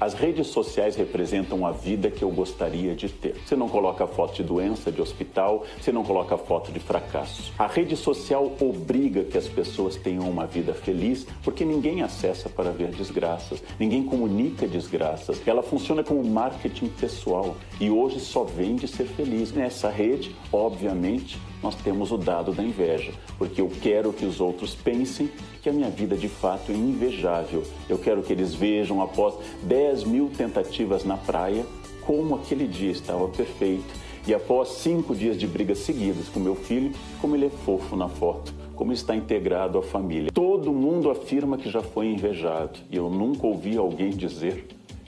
As redes sociais representam a vida que eu gostaria de ter. Você não coloca foto de doença, de hospital, você não coloca foto de fracasso. A rede social obriga que as pessoas tenham uma vida feliz, porque ninguém acessa para ver desgraças, ninguém comunica desgraças. Ela funciona como marketing pessoal e hoje só vende ser feliz. Nessa rede, obviamente, nós temos o dado da inveja, porque eu quero que os outros pensem que a minha vida de fato é invejável. Eu quero que eles vejam, após 10 mil tentativas na praia, como aquele dia estava perfeito. E após cinco dias de brigas seguidas com meu filho, como ele é fofo na foto, como está integrado à família. Todo mundo afirma que já foi invejado e eu nunca ouvi alguém dizer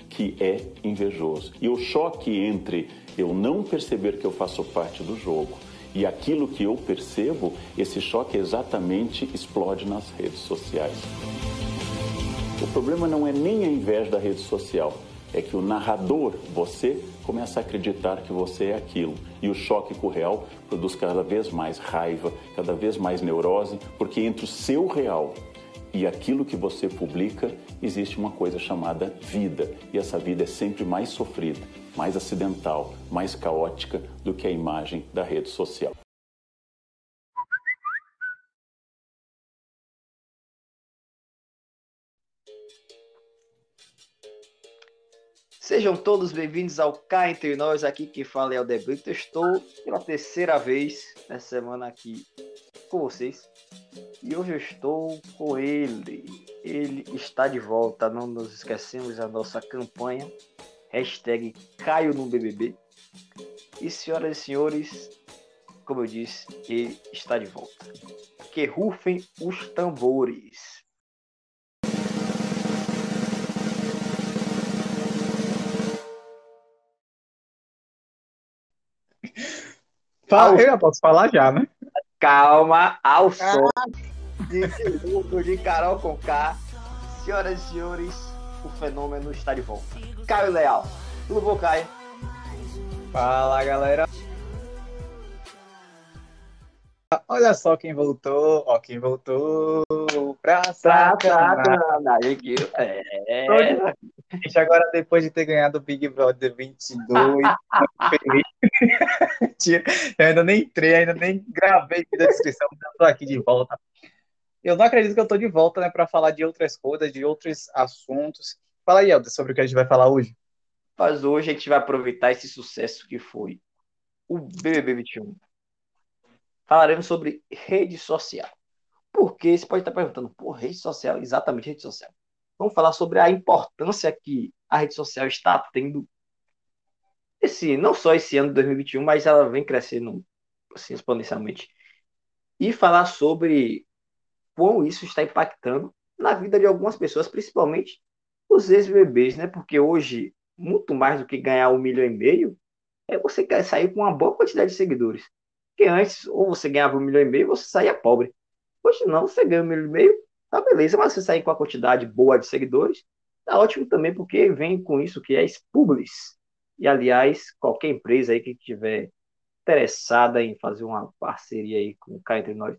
que é invejoso. E o choque entre eu não perceber que eu faço parte do jogo e aquilo que eu percebo, esse choque exatamente explode nas redes sociais. O problema não é nem a inveja da rede social, é que o narrador, você, começa a acreditar que você é aquilo. E o choque com o real produz cada vez mais raiva, cada vez mais neurose, porque entre o seu real e aquilo que você publica existe uma coisa chamada vida. E essa vida é sempre mais sofrida mais acidental, mais caótica do que a imagem da rede social. Sejam todos bem-vindos ao Cá Entre Nós, aqui que fala é o Debrito. estou pela terceira vez nessa semana aqui com vocês. E hoje eu estou com ele. Ele está de volta, não nos esquecemos da nossa campanha hashtag Caio no BBB. E senhoras e senhores, como eu disse, ele está de volta. Que rufem os tambores. Fala, eu posso falar já, né? Calma, ao som de, de Carol com K. Senhoras e senhores, o fenômeno está de volta. Caio Leal. Tudo bom, Caio? Fala, galera. Olha só quem voltou, ó, quem voltou pra sacanagem. É. Gente, agora depois de ter ganhado o Big Brother 22, feliz. eu ainda nem entrei, ainda nem gravei a descrição, tô aqui de volta. Eu não acredito que eu tô de volta, né, para falar de outras coisas, de outros assuntos Fala aí, Helder, sobre o que a gente vai falar hoje. Mas hoje a gente vai aproveitar esse sucesso que foi o BBB 21. Falaremos sobre rede social. Porque você pode estar perguntando, por rede social? Exatamente, rede social. Vamos falar sobre a importância que a rede social está tendo esse, não só esse ano de 2021, mas ela vem crescendo assim, exponencialmente. E falar sobre como isso está impactando na vida de algumas pessoas, principalmente os ex-bebês, né? Porque hoje, muito mais do que ganhar um milhão e meio, é você quer sair com uma boa quantidade de seguidores. Porque antes, ou você ganhava um milhão e meio, você saía pobre. Hoje não, você ganha um milhão e meio, tá beleza, mas você sair com a quantidade boa de seguidores, tá ótimo também, porque vem com isso que é Publis. E, aliás, qualquer empresa aí que tiver interessada em fazer uma parceria aí com o Cá Entre Nós,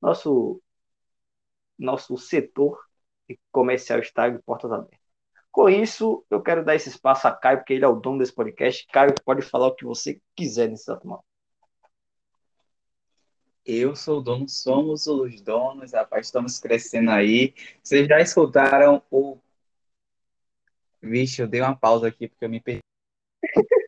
nosso, nosso setor comercial está de portas abertas. Com isso, eu quero dar esse espaço a Caio, porque ele é o dono desse podcast. Caio, pode falar o que você quiser nesse exato Eu sou o dono, somos os donos, rapaz, estamos crescendo aí. Vocês já escutaram o. Vixe, eu dei uma pausa aqui porque eu me perdi.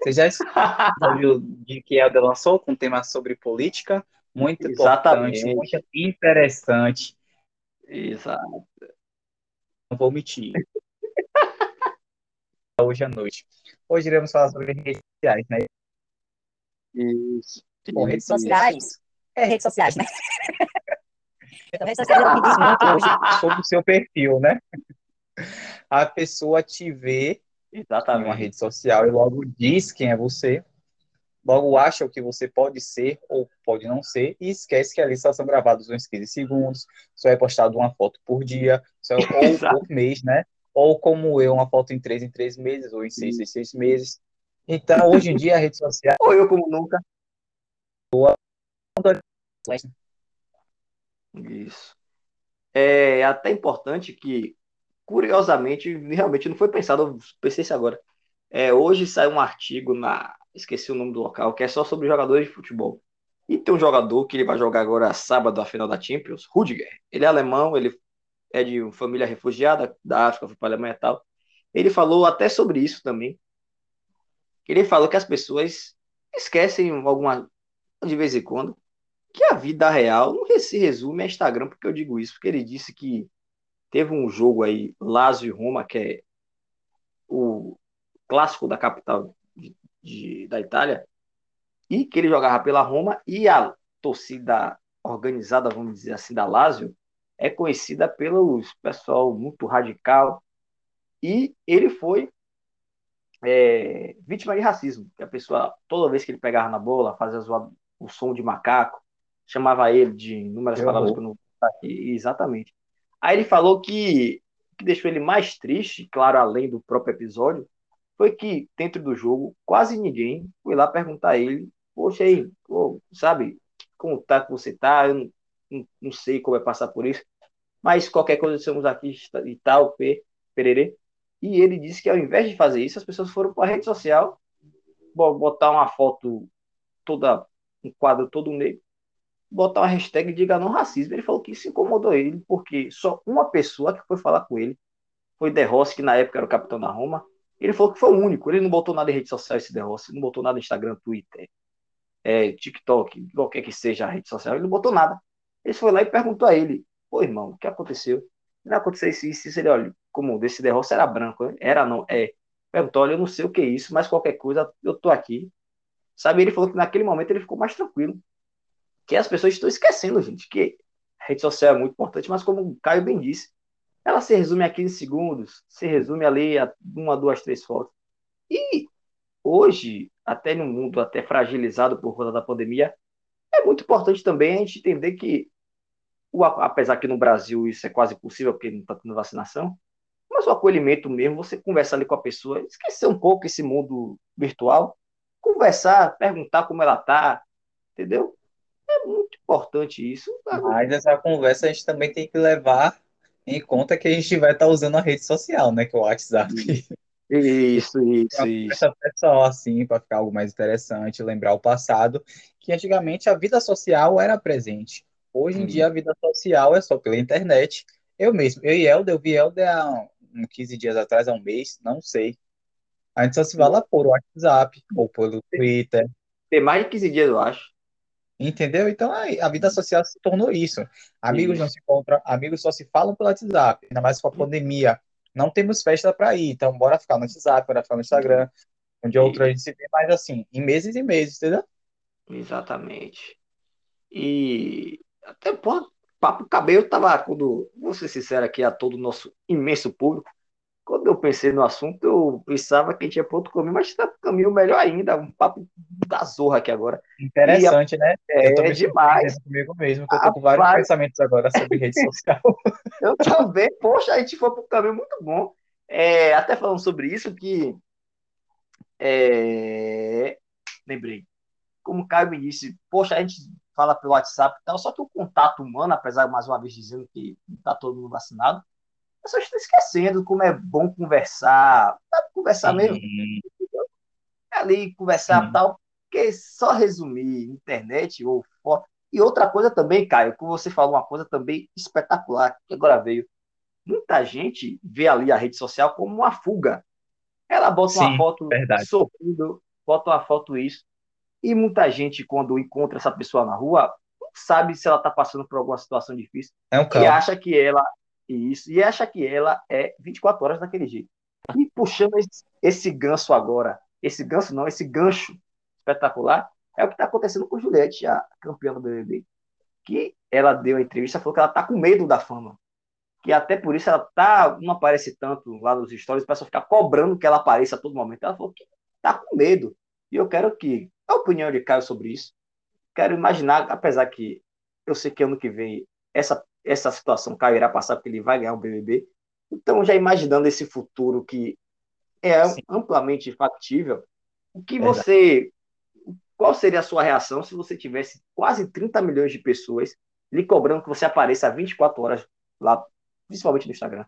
Vocês já escutaram de que Helder lançou com um tema sobre política? Muito Exatamente. importante, muito interessante. Exato não vou omitir. Hoje à noite. Hoje iremos falar sobre redes sociais, né? Isso. Bom, redes sociais. É, redes sociais, né? Então, redes sociais me diz muito hoje sobre o seu perfil, né? A pessoa te vê Exatamente. em uma rede social e logo diz quem é você, logo acha o que você pode ser ou pode não ser e esquece que ali só são gravados uns 15 segundos, só é postado uma foto por dia, só, ou por mês, né? Ou como eu, uma foto em três em três meses, ou em seis em seis meses. Então, hoje em dia, a rede social... Ou eu como nunca. Isso. É até importante que curiosamente, realmente não foi pensado, pensei isso agora. É, hoje sai um artigo na. Esqueci o nome do local, que é só sobre jogadores de futebol. E tem um jogador que ele vai jogar agora sábado a final da Champions, Rudiger. Ele é alemão, ele é de família refugiada da África, foi para a Alemanha e tal. Ele falou até sobre isso também. Ele falou que as pessoas esquecem alguma de vez em quando que a vida real não se resume a Instagram, porque eu digo isso, porque ele disse que teve um jogo aí, Lazio e Roma, que é o clássico da capital de, da Itália, e que ele jogava pela Roma e a torcida organizada, vamos dizer assim, da Lazio, é conhecida pelo pessoal muito radical e ele foi é, vítima de racismo, que a pessoa, toda vez que ele pegava na bola, fazia o som de macaco, chamava ele de inúmeras eu palavras vou. que eu não aqui, exatamente. Aí ele falou que que deixou ele mais triste, claro, além do próprio episódio, foi que dentro do jogo quase ninguém foi lá perguntar a ele poxa aí, pô, sabe, como tá que você tá, eu não, não, não, sei como é passar por isso, mas qualquer coisa estamos aqui e tal, P, pererê. E ele disse que ao invés de fazer isso, as pessoas foram para a rede social botar uma foto toda, um quadro todo negro, botar uma hashtag diga não racismo. Ele falou que isso incomodou ele, porque só uma pessoa que foi falar com ele foi De Rossi, que na época era o capitão da Roma. Ele falou que foi o único. Ele não botou nada em rede social, esse Rossi, não botou nada no Instagram, Twitter, é, TikTok, qualquer que seja a rede social, ele não botou nada. Ele foi lá e perguntou a ele, pô, irmão, o que aconteceu? Não aconteceu isso, isso, isso. Ele, olha, como desse derroço era branco, né? era não, é. Perguntou, olha, eu não sei o que é isso, mas qualquer coisa, eu tô aqui. Sabe, ele falou que naquele momento ele ficou mais tranquilo. Que as pessoas estão esquecendo, gente, que rede social é muito importante, mas como o Caio bem disse, ela se resume a 15 segundos, se resume ali a uma, duas, três fotos. E hoje, até no mundo até fragilizado por conta da pandemia, é muito importante também a gente entender que, apesar que no Brasil isso é quase possível, porque não está tendo vacinação, mas o acolhimento mesmo, você conversar ali com a pessoa, esquecer um pouco esse mundo virtual, conversar, perguntar como ela está, entendeu? É muito importante isso. Mas essa conversa a gente também tem que levar em conta que a gente vai estar tá usando a rede social, né, que é o WhatsApp. Isso, isso, isso. Só assim, para ficar algo mais interessante, lembrar o passado, que antigamente a vida social era presente. Hoje em hum. dia a vida social é só pela internet. Eu mesmo, eu e Helder, eu vi Helder há uns 15 dias atrás, há um mês, não sei. A gente só se fala por WhatsApp ou pelo Twitter. Tem mais de 15 dias, eu acho. Entendeu? Então a vida social se tornou isso. Amigos não se encontram, amigos só se falam pelo WhatsApp, ainda mais com a pandemia não temos festa para ir, então bora ficar no WhatsApp, bora ficar no Instagram, onde outro a gente se vê mais assim, em meses e meses, entendeu? Exatamente. E até, pô, papo cabelo tava, quando, vou ser sincero aqui a todo o nosso imenso público, quando eu pensei no assunto, eu pensava que a gente ia para outro caminho, mas está caminho melhor ainda, um papo da zorra aqui agora. Interessante, a... né? É, é demais. comigo mesmo, que eu tô com vários pensamentos agora sobre rede social. eu também, poxa, a gente foi para um caminho muito bom. É, até falando sobre isso, que é, lembrei, como o Caio me disse, poxa, a gente fala pelo WhatsApp e tal, só que o contato humano, apesar mais uma vez dizendo que não está todo mundo vacinado, pessoas estão esquecendo como é bom conversar, sabe? conversar Sim. mesmo. Ali, conversar Sim. tal, porque só resumir internet ou foto. E outra coisa também, Caio, que você falou uma coisa também espetacular, que agora veio. Muita gente vê ali a rede social como uma fuga. Ela bota Sim, uma foto verdade. sorrindo, bota uma foto isso. E muita gente, quando encontra essa pessoa na rua, não sabe se ela está passando por alguma situação difícil. É um e acha que ela isso, e acha que ela é 24 horas daquele jeito. E puxando esse, esse ganso agora, esse ganso não, esse gancho espetacular, é o que está acontecendo com Juliette, a campeã do BBB. Que ela deu a entrevista, falou que ela está com medo da fama. Que até por isso ela tá, não aparece tanto lá nos stories, o pessoal ficar cobrando que ela apareça a todo momento. Ela falou que está com medo. E eu quero que a opinião de Caio sobre isso. Quero imaginar, apesar que eu sei que ano que vem essa essa situação Caio irá passar porque ele vai ganhar o BBB. Então, já imaginando esse futuro que é Sim. amplamente factível, o que você. Qual seria a sua reação se você tivesse quase 30 milhões de pessoas lhe cobrando que você apareça 24 horas lá, principalmente no Instagram?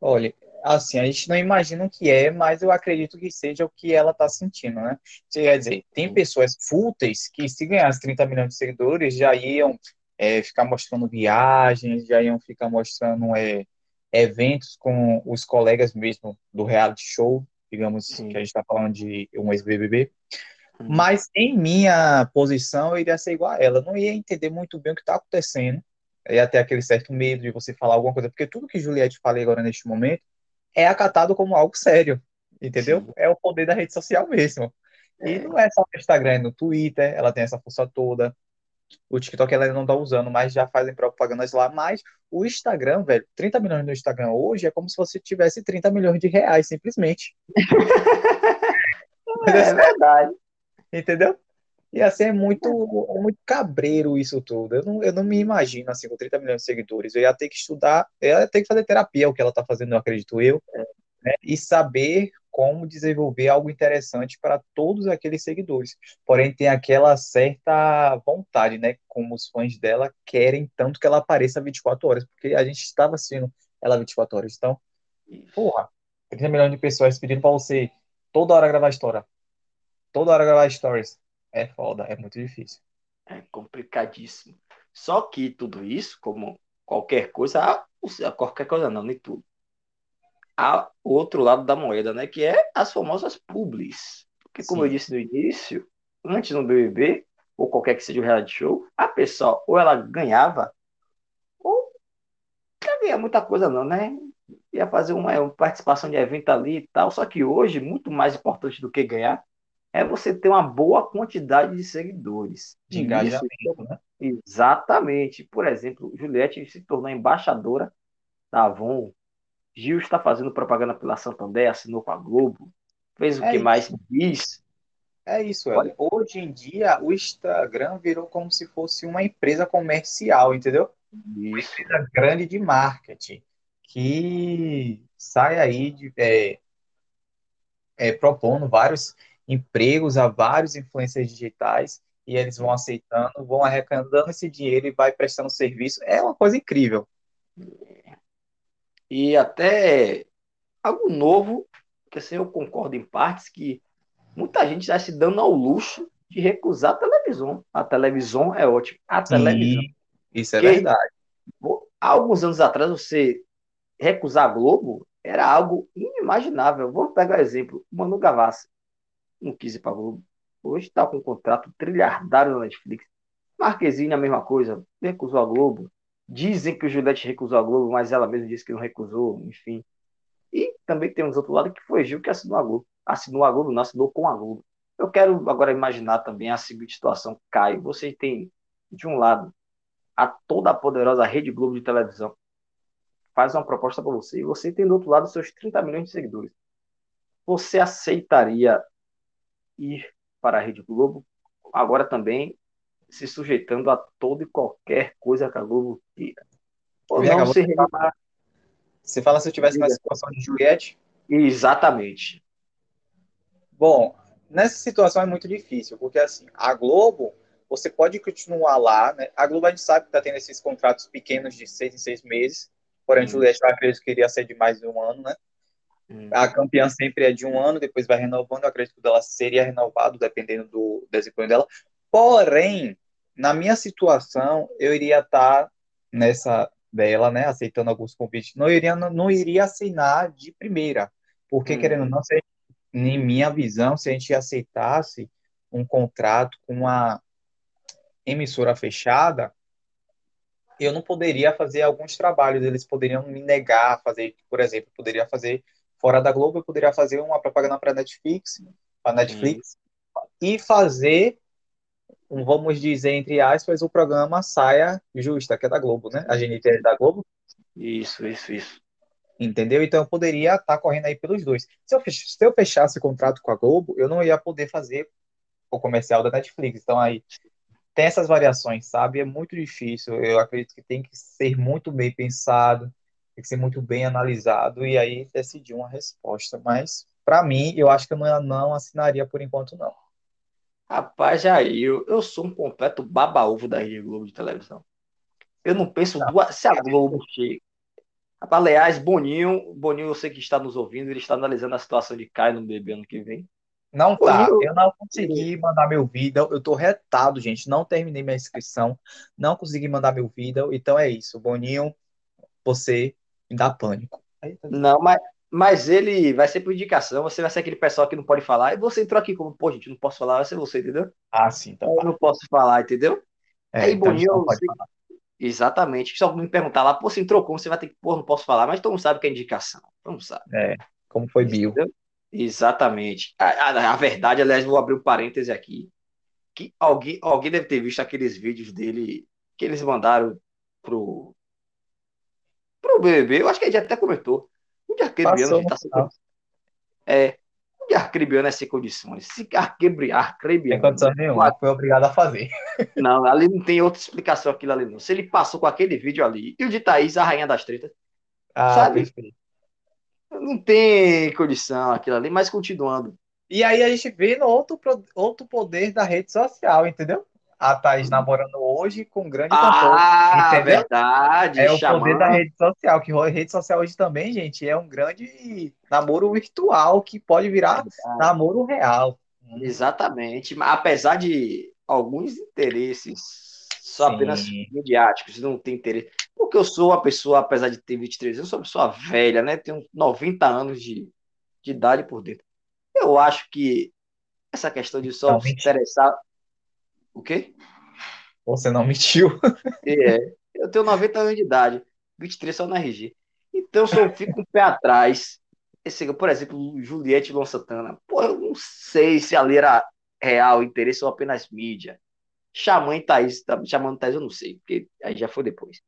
Olha, assim, a gente não imagina o que é, mas eu acredito que seja o que ela está sentindo, né? Quer dizer, tem pessoas fúteis que, se ganhassem 30 milhões de seguidores, já iam é, ficar mostrando viagens, já iam ficar mostrando é, eventos com os colegas mesmo do reality show, digamos Sim. que a gente está falando de um ex-BBB. Hum. Mas em minha posição, eu iria ser igual a ela. Eu não ia entender muito bem o que está acontecendo. Eu ia ter aquele certo medo de você falar alguma coisa, porque tudo que Juliette falei agora neste momento é acatado como algo sério, entendeu? Sim. É o poder da rede social mesmo. E é. não é só no Instagram, é no Twitter, ela tem essa força toda. O TikTok ela não tá usando, mas já fazem propagandas lá. Mas o Instagram, velho, 30 milhões no Instagram hoje é como se você tivesse 30 milhões de reais, simplesmente. é verdade. Entendeu? E assim é muito, muito cabreiro isso tudo. Eu não, eu não me imagino assim com 30 milhões de seguidores. Eu ia ter que estudar, eu ia ter que fazer terapia, o que ela está fazendo, eu acredito eu, né? e saber como desenvolver algo interessante para todos aqueles seguidores. Porém, tem aquela certa vontade, né? Como os fãs dela querem tanto que ela apareça 24 horas, porque a gente estava assistindo ela 24 horas. Então, porra, 30 milhões de pessoas pedindo para você toda hora gravar história, toda hora gravar stories é foda, é muito difícil. É complicadíssimo. Só que tudo isso, como qualquer coisa, qualquer coisa não, nem tudo. Há outro lado da moeda, né? Que é as famosas publis. Porque, como Sim. eu disse no início, antes no BBB, ou qualquer que seja o reality show, a pessoa ou ela ganhava, ou não ganhava muita coisa não, né? Ia fazer uma, uma participação de evento ali e tal. Só que hoje, muito mais importante do que ganhar, é você ter uma boa quantidade de seguidores. De engajamento, né? Exatamente. Por exemplo, Juliette se tornou embaixadora da Avon. Gil está fazendo propaganda pela Santander, assinou com a Globo. Fez o é que isso. mais diz. É isso, Olha. Hoje em dia, o Instagram virou como se fosse uma empresa comercial, entendeu? Isso. Uma empresa grande de marketing que sai aí de, é, é, propondo vários empregos a vários influencers digitais e eles vão aceitando, vão arrecadando esse dinheiro e vai prestando serviço. É uma coisa incrível. E até algo novo, que assim eu concordo em partes, que muita gente está se dando ao luxo de recusar a televisão. A televisão é ótima. A televisão. isso é verdade. Há alguns anos atrás, você recusar a Globo era algo inimaginável. Vamos pegar o exemplo. Manu Gavassi não quis ir para Globo. Hoje está com um contrato trilhardário na Netflix. Marquezine, a mesma coisa, recusou a Globo. Dizem que o Juliette recusou a Globo, mas ela mesma disse que não recusou, enfim. E também tem uns outro lado que foi Gil que assinou a Globo. Assinou a Globo, não assinou com a Globo. Eu quero agora imaginar também a seguinte situação. Caio, você tem, de um lado, a toda a poderosa Rede Globo de televisão. Faz uma proposta para você. E você tem do outro lado seus 30 milhões de seguidores. Você aceitaria ir para a Rede Globo, agora também se sujeitando a toda e qualquer coisa que a Globo tira. Ou não se fala, Você fala se eu tivesse na situação de Juliette? Exatamente. Bom, nessa situação é muito difícil, porque assim, a Globo, você pode continuar lá, né? A Globo a gente sabe que está tendo esses contratos pequenos de seis em seis meses, porém hum. Juliette que queria ser de mais de um ano, né? Hum. A campeã sempre é de um ano, depois vai renovando. Eu acredito que ela seria renovado dependendo do desempenho dela. Porém, na minha situação, eu iria estar nessa dela, né, aceitando alguns convites. Não iria, não, não iria assinar de primeira, porque hum. querendo ou não, se, em minha visão, se a gente aceitasse um contrato com uma emissora fechada, eu não poderia fazer alguns trabalhos, eles poderiam me negar a fazer, por exemplo, poderia fazer fora da Globo, eu poderia fazer uma propaganda para Netflix, para Netflix e fazer, vamos dizer entre aspas, o programa Saia Justa, que é da Globo, né? A GNT é da Globo. Isso, isso, isso. Entendeu? Então eu poderia estar tá correndo aí pelos dois. Se eu, se eu fechasse o contrato com a Globo, eu não ia poder fazer o comercial da Netflix. Então aí tem essas variações, sabe? É muito difícil. Eu acredito que tem que ser muito bem pensado tem que ser muito bem analisado e aí decidir uma resposta. Mas, para mim, eu acho que eu não assinaria por enquanto, não. Rapaz, Jair, eu, eu sou um completo baba-ovo da Rede Globo de televisão. Eu não penso duas. Se a Globo chega. Aliás, Boninho, Boninho, eu sei que está nos ouvindo, ele está analisando a situação de Caio no BB ano que vem. Não tá, eu não consegui mandar meu vídeo, eu tô retado, gente, não terminei minha inscrição, não consegui mandar meu vídeo, então é isso, Boninho, você me dá pânico. Não, mas, mas ele vai ser por indicação, você vai ser aquele pessoal que não pode falar, e você entrou aqui como, pô, gente, não posso falar, vai ser você, entendeu? Ah, sim, então. Eu não posso falar, entendeu? É, Aí, então Boninho, você... Exatamente. Se alguém me perguntar lá, pô, você entrou como? Você vai ter que, pô, não posso falar, mas todo mundo sabe que é indicação. Todo mundo sabe. É, como foi Bill. Entendeu? Exatamente. A, a, a, verdade, aliás, vou abrir um parêntese aqui. Que alguém, alguém deve ter visto aqueles vídeos dele que eles mandaram pro, pro BBB. Eu acho que a gente até comentou. O de arcrebiano tá sem É. O de arcrebiano é sem condições. Se arcrebiano. Sem condição nenhuma, foi obrigado a fazer. Não, ali não tem outra explicação aquilo ali, não. Se ele passou com aquele vídeo ali, e o de Thaís, a rainha das tretas. Ah, sabe? Perfeito. Não tem condição aquilo ali, mas continuando. E aí a gente vê no outro, outro poder da rede social, entendeu? A Thaís namorando hoje com um grande cantor. Ah, entendeu? verdade. É o poder da rede social, que a rede social hoje também, gente, é um grande namoro virtual que pode virar namoro real. Exatamente. Mas apesar de alguns interesses só apenas midiáticos, não tem interesse. Porque eu sou uma pessoa, apesar de ter 23 anos, sou uma pessoa velha, né? Tenho 90 anos de, de idade por dentro. Eu acho que essa questão de só não, se interessar. O quê? Você não mentiu. É, eu tenho 90 anos de idade, 23 só na RG. Então eu só fico um pé atrás. Esse, por exemplo, Juliette Lon Santana. Pô, eu não sei se ali era real interesse ou apenas mídia. Xamã e Thaís, tá chamando Thaís, eu não sei, porque aí já foi depois.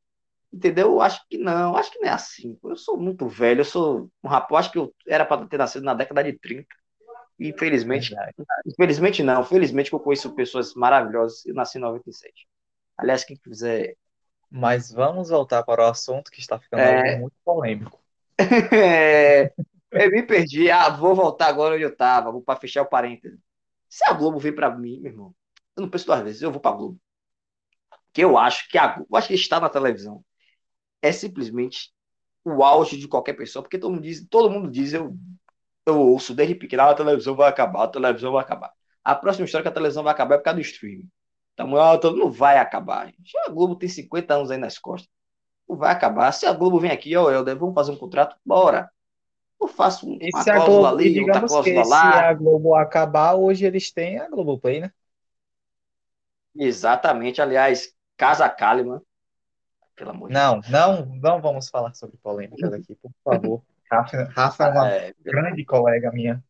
Entendeu? Eu acho que não, acho que não é assim. Eu sou muito velho, eu sou um rapaz, acho que eu era para ter nascido na década de 30. Infelizmente, infelizmente não, felizmente que eu conheço pessoas maravilhosas, eu nasci em 97. Aliás, quem quiser. Mas vamos voltar para o assunto que está ficando é... muito polêmico. é... Eu me perdi. Ah, vou voltar agora onde eu estava, vou para fechar o parênteses. Se a Globo vir para mim, meu irmão, eu não penso duas vezes, eu vou para Globo. Que eu acho que a eu acho que estar na televisão é simplesmente o auge de qualquer pessoa, porque todo mundo diz, todo mundo diz, eu, eu ouço desde pequeno, ah, a televisão vai acabar, a televisão vai acabar. A próxima história que a televisão vai acabar é por causa do streaming. Então, então não vai acabar. Gente. A Globo tem 50 anos aí nas costas. Não vai acabar. Se a Globo vem aqui, ó, Helder, vamos fazer um contrato, bora. Eu faço uma e cláusula Globo, ali, outra cláusula lá. Se a Globo acabar, hoje eles têm a Globoplay, né? Exatamente. Aliás, Casa Kalimann. Pelo amor não, de não, não vamos falar sobre polêmicas aqui, por favor. Rafa, Rafa é uma é, grande colega minha.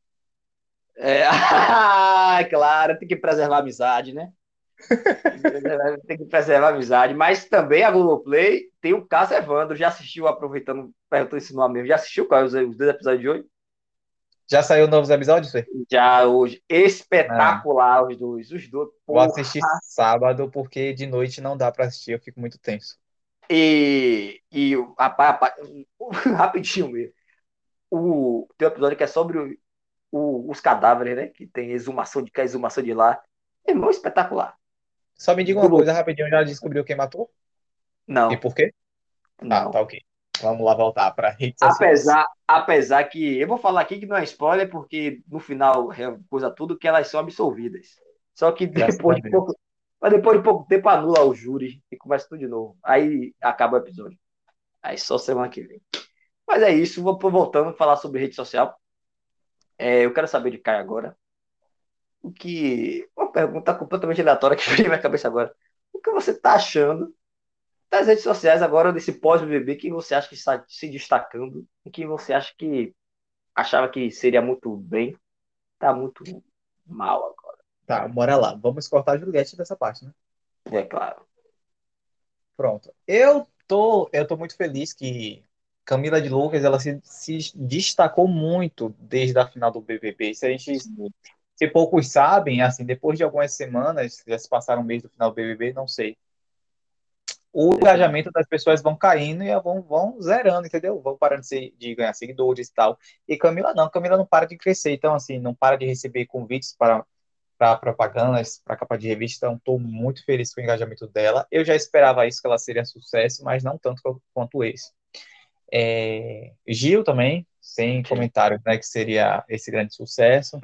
É, claro, tem que preservar a amizade, né? tem que preservar a amizade. Mas também a Globoplay tem o caso Evandro. Já assistiu, aproveitando, perguntou esse nome mesmo. Já assistiu qual os, os dois episódios de hoje? Já saiu novos episódios, Fê? Já hoje. Espetacular os dois. Os dois. Porra. Vou assistir sábado, porque de noite não dá para assistir, eu fico muito tenso. E, e a, rapidinho mesmo. O, tem um episódio que é sobre o, o, os cadáveres, né? Que tem exumação de cá, exumação de lá. É muito espetacular. Só me diga uma coisa rapidinho, já descobriu quem matou? Não. E por quê? Não. Ah, tá ok. Vamos lá voltar para apesar, apesar que eu vou falar aqui que não é spoiler, porque no final é coisa tudo que elas são absolvidas. Só que depois de pouco, mas depois de pouco tempo anula o júri e começa tudo de novo. Aí acaba o episódio. Aí só semana que vem. Mas é isso, vou voltando a falar sobre rede social. É, eu quero saber de Caio agora. O que. Uma pergunta completamente aleatória que veio na minha cabeça agora. O que você está achando das redes sociais agora, desse pós-BBB, quem você acha que está se destacando e quem você acha que achava que seria muito bem, tá muito mal agora. Tá, bora lá. Vamos cortar a Juliette dessa parte, né? É claro. Pronto. Eu tô, eu tô muito feliz que Camila de Lucas ela se, se destacou muito desde a final do BBB. Se a gente se poucos sabem, assim, depois de algumas semanas, já se passaram um mês do final do BBB, não sei o engajamento das pessoas vão caindo e vão, vão zerando, entendeu? Vão parando de, de, ganhar seguidores e tal. E Camila não, Camila não para de crescer, então assim, não para de receber convites para para propagandas, para capa de revista, então estou muito feliz com o engajamento dela. Eu já esperava isso, que ela seria sucesso, mas não tanto quanto esse. É, Gil também, sem comentários, né, que seria esse grande sucesso.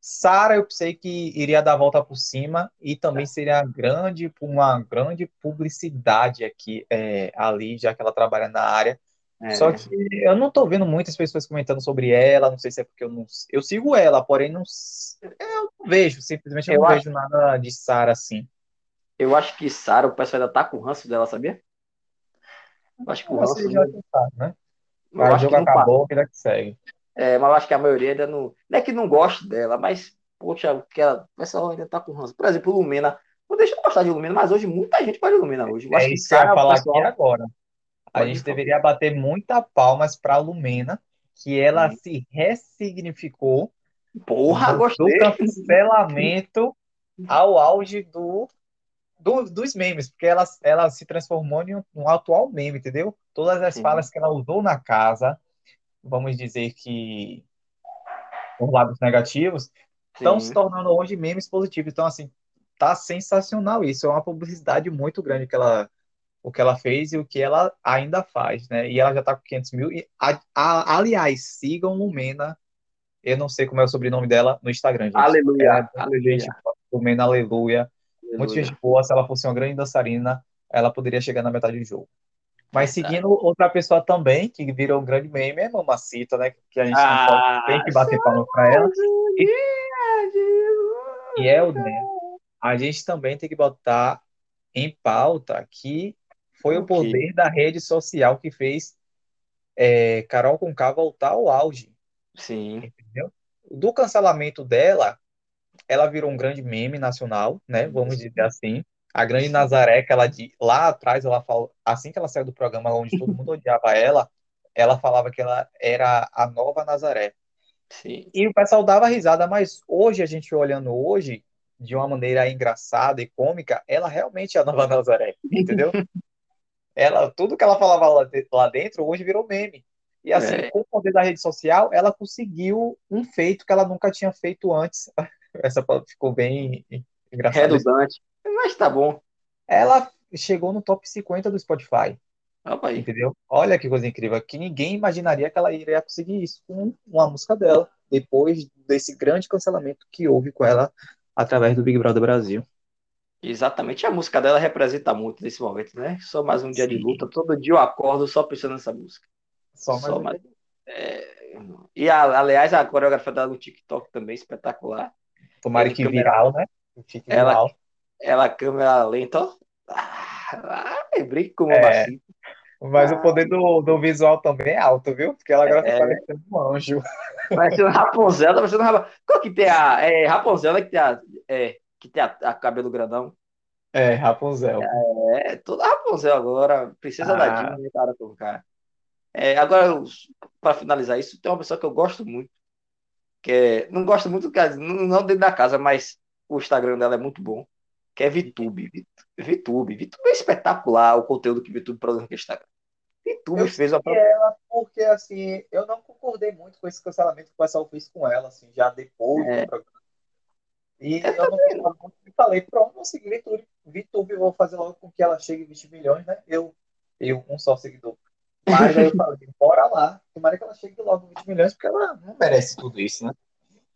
Sara, eu pensei que iria dar a volta por cima e também seria grande, uma grande publicidade aqui, é, ali, já que ela trabalha na área. É. Só que eu não tô vendo muitas pessoas comentando sobre ela, não sei se é porque eu não. Eu sigo ela, porém não. Eu não vejo, simplesmente eu, eu não acho... vejo nada de Sara assim. Eu acho que Sara, o pessoal ainda tá com o ranço dela, sabia? Eu acho que o ranço. Já tá, né? o jogo acabou, vida que segue. É, mas eu acho que a maioria ainda não. Não é que não gosta dela, mas, poxa, que ela, o pessoal ainda tá com ranço. Por exemplo, Lumena. Não deixa de gostar de Lumena, mas hoje muita gente gosta de Lumena hoje. Eu é isso que, eu ia falar pessoal... aqui agora. A gente deveria bater muita palmas para Lumena, que ela se ressignificou. Porra, gostei. Do cancelamento ao auge do, do, dos memes, porque ela, ela se transformou em um, um atual meme, entendeu? Todas as Sim. falas que ela usou na casa, vamos dizer que por lados negativos, estão se tornando hoje memes positivos. Então, assim, tá sensacional isso. É uma publicidade muito grande que ela, o que ela fez e o que ela ainda faz, né? E ela já tá com 500 mil. E, a, a, aliás, sigam Lumena. Eu não sei como é o sobrenome dela no Instagram, gente. Aleluia. É, aleluia. Gente, Lumena, aleluia. Muito gente boa. Se ela fosse uma grande dançarina, ela poderia chegar na metade do jogo. Mas seguindo outra pessoa também, que virou um grande meme, é Mamacita, né? Que a gente ah, tem que bater palma pra ela. E, e é o né? A gente também tem que botar em pauta que foi o, o poder da rede social que fez é, Carol Conká voltar ao auge. Sim. Entendeu? Do cancelamento dela, ela virou um grande meme nacional, né? Vamos dizer assim. A grande Nazaré, que ela lá atrás, ela falou, assim que ela saiu do programa onde todo mundo odiava ela, ela falava que ela era a nova Nazaré. Sim. E o pessoal dava risada, mas hoje, a gente olhando hoje, de uma maneira engraçada e cômica, ela realmente é a nova Nazaré, entendeu? ela, tudo que ela falava lá dentro, hoje virou meme. E assim, é. com o poder da rede social, ela conseguiu um feito que ela nunca tinha feito antes. Essa ficou bem engraçada. Redundante. Mas tá bom. Ela chegou no top 50 do Spotify. Opa aí. Entendeu? Olha que coisa incrível. Que ninguém imaginaria que ela iria conseguir isso com uma música dela, depois desse grande cancelamento que houve com ela através do Big Brother Brasil. Exatamente, a música dela representa muito nesse momento, né? Só mais um dia Sim. de luta, todo dia eu acordo só pensando nessa música. Só mais. Só mais... É... E aliás, a coreografia dela no TikTok também espetacular. Tomara que câmera... viral, né? Ela, viral. ela câmera lenta, ó. Ah, brinco com uma é, Mas ah. o poder do, do visual também é alto, viu? Porque ela agora tá é. tá parecendo um anjo. Parece uma Rapunzel, tá parecendo uma Qual que tem a. É, Rapunzel é que tem a. É, que tem a, a cabelo grandão. É, Rapunzel. É, toda Rapunzel agora. Princesa ah. da Disney, cara, com cara. É, agora, para finalizar isso, tem uma pessoa que eu gosto muito. Que é, não gosto muito, não dentro da casa, mas o Instagram dela é muito bom que é VTube. VTube. VTube é espetacular o conteúdo que VTube produz no Instagram. VTube fez a. Ela, porque assim, eu não concordei muito com esse cancelamento que o pessoal fez com ela, assim, já depois é. do programa. E eu, eu não falei, pronto, vou seguir VTube. VTube, vou fazer logo com que ela chegue a 20 milhões, né? Eu, eu um só seguidor. Mas aí eu falei, bora lá. Tomara que ela chegue logo a 20 milhões, porque ela não merece tudo isso, né?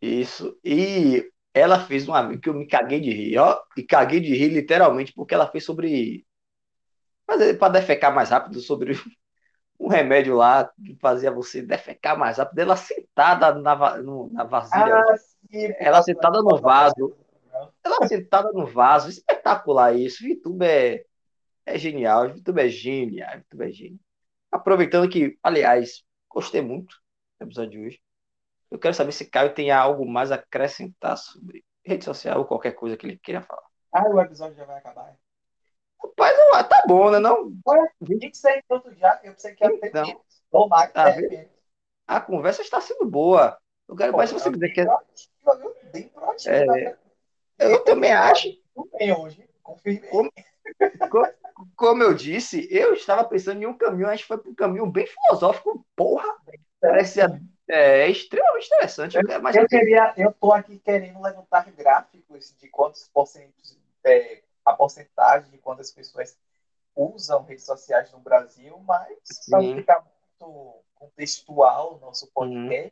Isso. E ela fez uma que eu me caguei de rir, ó, e caguei de rir literalmente porque ela fez sobre para defecar mais rápido sobre um remédio lá que fazia você defecar mais rápido. Ela sentada na, no, na vasilha, ah, sim, ela sentada no vaso, ela sentada no vaso, espetacular isso. YouTube é, é genial, YouTube é genial, YouTube é genial. Aproveitando que, aliás, gostei muito do episódio de hoje. Eu quero saber se Caio tem algo mais a acrescentar sobre rede social ou qualquer coisa que ele queira falar. Ah, o episódio já vai acabar. Rapaz, tá bom, né? Não? Olha, 26 minutos já, eu pensei que era então, menos. Tomar tá A conversa está sendo boa. Eu quero mais se você quiser que. Bem proativo, é... né? Eu também acho. Bem hoje, confirmei. Como, como eu disse, eu estava pensando em um caminho, a gente foi para um caminho bem filosófico, porra. Parecia é, é extremamente interessante. Eu, mas eu, queria, eu tô aqui querendo levantar gráficos de quantos porcentos, é, a porcentagem de quantas pessoas usam redes sociais no Brasil, mas para ficar muito contextual o nosso podcast. Uhum.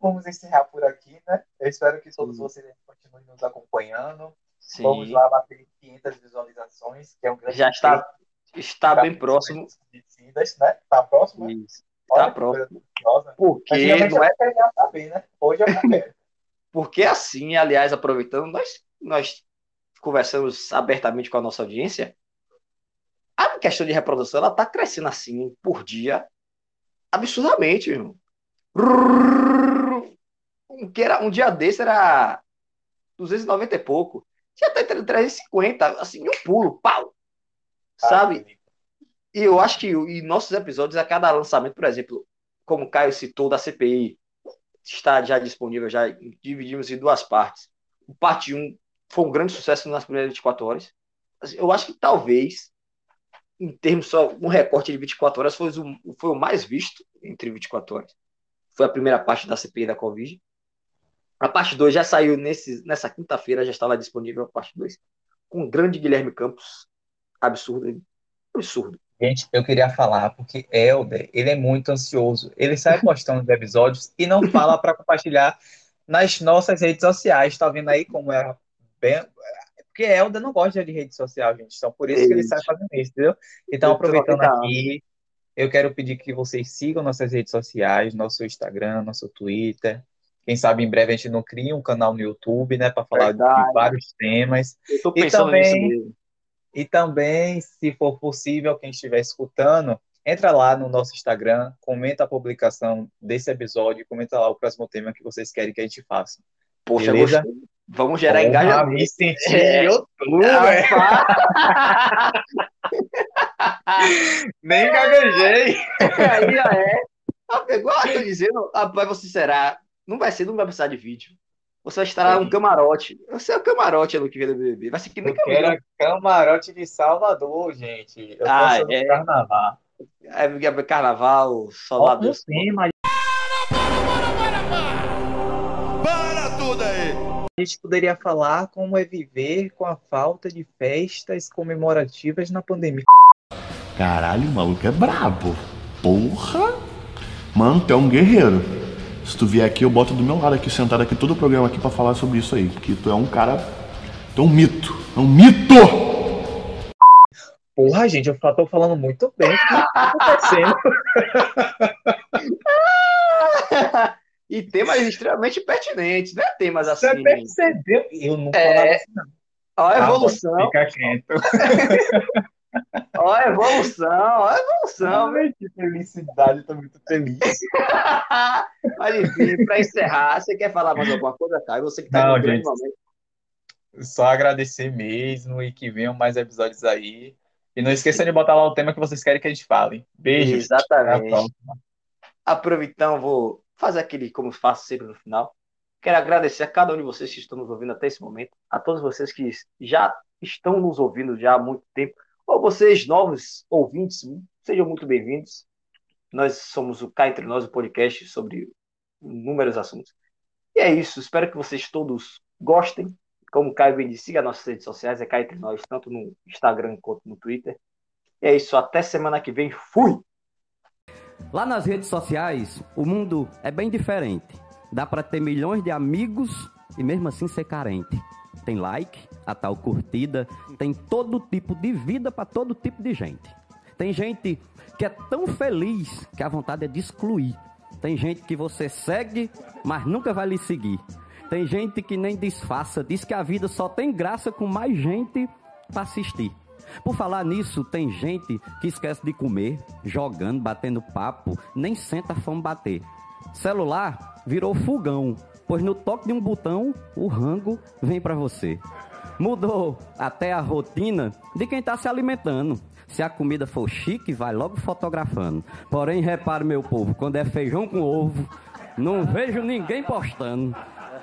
Vamos encerrar por aqui, né? Eu espero que todos vocês continuem nos acompanhando. Sim. Vamos lá bater 500 visualizações, que é um grande Já está, está bem próximo. Descidas, né? Está próximo? Né? Está próximo. Porque não é pegar também, né? Hoje é quero. Porque assim, aliás, aproveitando, nós, nós conversamos abertamente com a nossa audiência. A questão de reprodução, ela está crescendo assim, por dia, absurdamente, irmão. Um, que era, um dia desse era 290 e pouco. Já está entre 350, assim, um pulo, pau. Sabe? E eu acho que em nossos episódios, a cada lançamento, por exemplo, como o Caio citou da CPI, está já disponível, já dividimos em duas partes. O parte 1 foi um grande sucesso nas primeiras 24 horas. Eu acho que talvez, em termos só um recorte de 24 horas, foi o, foi o mais visto entre 24 horas. Foi a primeira parte da CPI da Covid. A parte 2 já saiu nesse, nessa quinta-feira, já está lá disponível a parte 2, com o grande Guilherme Campos. Absurdo. Absurdo. Gente, eu queria falar, porque Helder, ele é muito ansioso. Ele sai postando os episódios e não fala para compartilhar nas nossas redes sociais. Tá vendo aí como é bem. Porque Helder não gosta de rede social, gente. Então, por isso que ele sai fazendo isso, entendeu? Então, aproveitando aqui, eu quero pedir que vocês sigam nossas redes sociais, nosso Instagram, nosso Twitter. Quem sabe em breve a gente não cria um canal no YouTube, né, para falar Verdade. de vários temas. Eu tô pensando e também, nisso e também, se for possível, quem estiver escutando, entra lá no nosso Instagram, comenta a publicação desse episódio, comenta lá o próximo tema que vocês querem que a gente faça. Poxa, Beleza? Vamos gerar Porra, engajamento. Me senti é. YouTube, é. Nem gaguejei. Aí, é. Igual eu tô dizendo, vai você será. Não vai ser, não vai precisar de vídeo. Você estará um camarote. Você é o camarote ano que vem do BBB. Vai ser que nem eu quero camarote de Salvador, gente. Eu ah, é. carnaval. É, é carnaval, Salvador. Tema. Para, para, para, para! Para tudo aí! A gente poderia falar como é viver com a falta de festas comemorativas na pandemia. Caralho, o maluco é brabo. Porra! Mano, tu é um guerreiro. Se tu vier aqui, eu boto do meu lado aqui, sentado aqui, todo o programa aqui para falar sobre isso aí. Porque tu é um cara. Tu é um mito. É um mito! Porra, gente, eu tô falando muito bem. O que tá acontecendo? e temas extremamente pertinentes, né? Temas assim. Você percebeu? Eu não é... falava assim, não. Olha a evolução. Ah, fica quieto. Ó a evolução, ó a evolução. Ai, que felicidade, tô muito feliz. Mas enfim, para encerrar, você quer falar mais alguma coisa, Caio? Você que tá Não, no gente, momento. Só agradecer mesmo e que venham mais episódios aí. E não esqueça de botar lá o tema que vocês querem que a gente fale. Beijo. Exatamente. Aproveitando, vou fazer aquele como faço sempre no final. Quero agradecer a cada um de vocês que estão nos ouvindo até esse momento, a todos vocês que já estão nos ouvindo já há muito tempo ou vocês, novos ouvintes, sejam muito bem-vindos. Nós somos o Cá Entre Nós, o podcast sobre inúmeros assuntos. E é isso, espero que vocês todos gostem. Como o Caio bem disse, siga nossas redes sociais, é Cá Entre Nós, tanto no Instagram quanto no Twitter. E é isso, até semana que vem. Fui! Lá nas redes sociais, o mundo é bem diferente. Dá para ter milhões de amigos e mesmo assim ser carente tem like, a tal curtida, tem todo tipo de vida para todo tipo de gente. Tem gente que é tão feliz que a vontade é de excluir. Tem gente que você segue, mas nunca vai lhe seguir. Tem gente que nem disfarça, diz que a vida só tem graça com mais gente para assistir. Por falar nisso, tem gente que esquece de comer, jogando, batendo papo, nem senta a fome bater. Celular virou fogão, pois no toque de um botão o rango vem para você. Mudou até a rotina de quem está se alimentando. Se a comida for chique, vai logo fotografando. Porém, repare, meu povo, quando é feijão com ovo, não vejo ninguém postando.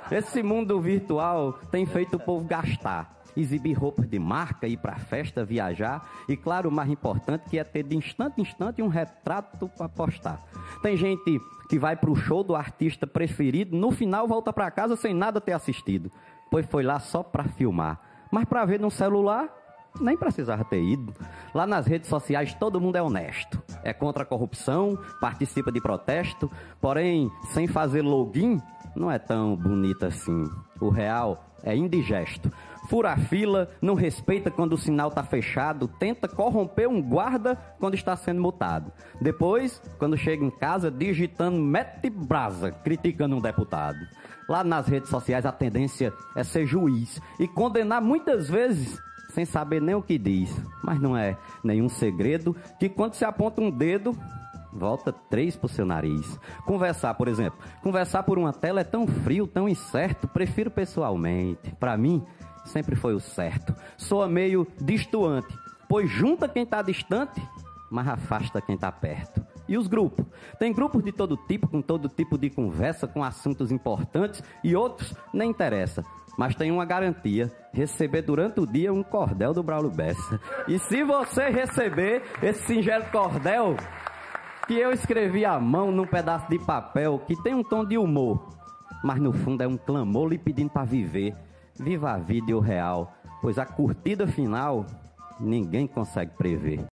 Esse mundo virtual tem feito o povo gastar exibir roupas de marca, ir para festa, viajar e, claro, o mais importante que é ter de instante em instante um retrato para postar. Tem gente que vai para o show do artista preferido, no final volta para casa sem nada ter assistido, pois foi lá só para filmar. Mas para ver no celular, nem precisava ter ido. Lá nas redes sociais todo mundo é honesto. é contra a corrupção, participa de protesto, porém, sem fazer login, não é tão bonita assim. O real é indigesto. Fura a fila, não respeita quando o sinal está fechado, tenta corromper um guarda quando está sendo multado. Depois, quando chega em casa, digitando mete brasa, criticando um deputado. Lá nas redes sociais a tendência é ser juiz e condenar muitas vezes sem saber nem o que diz. Mas não é nenhum segredo que quando se aponta um dedo, volta três pro seu nariz. Conversar, por exemplo, conversar por uma tela é tão frio, tão incerto, prefiro pessoalmente. Para mim, sempre foi o certo. Soa meio distoante, pois junta quem tá distante, mas afasta quem tá perto. E os grupos? Tem grupos de todo tipo, com todo tipo de conversa, com assuntos importantes, e outros nem interessa mas tem uma garantia: receber durante o dia um cordel do Braulio Bessa. E se você receber esse singelo cordel, que eu escrevi à mão num pedaço de papel que tem um tom de humor, mas no fundo é um clamor lhe pedindo para viver. Viva a vida e o real, pois a curtida final ninguém consegue prever.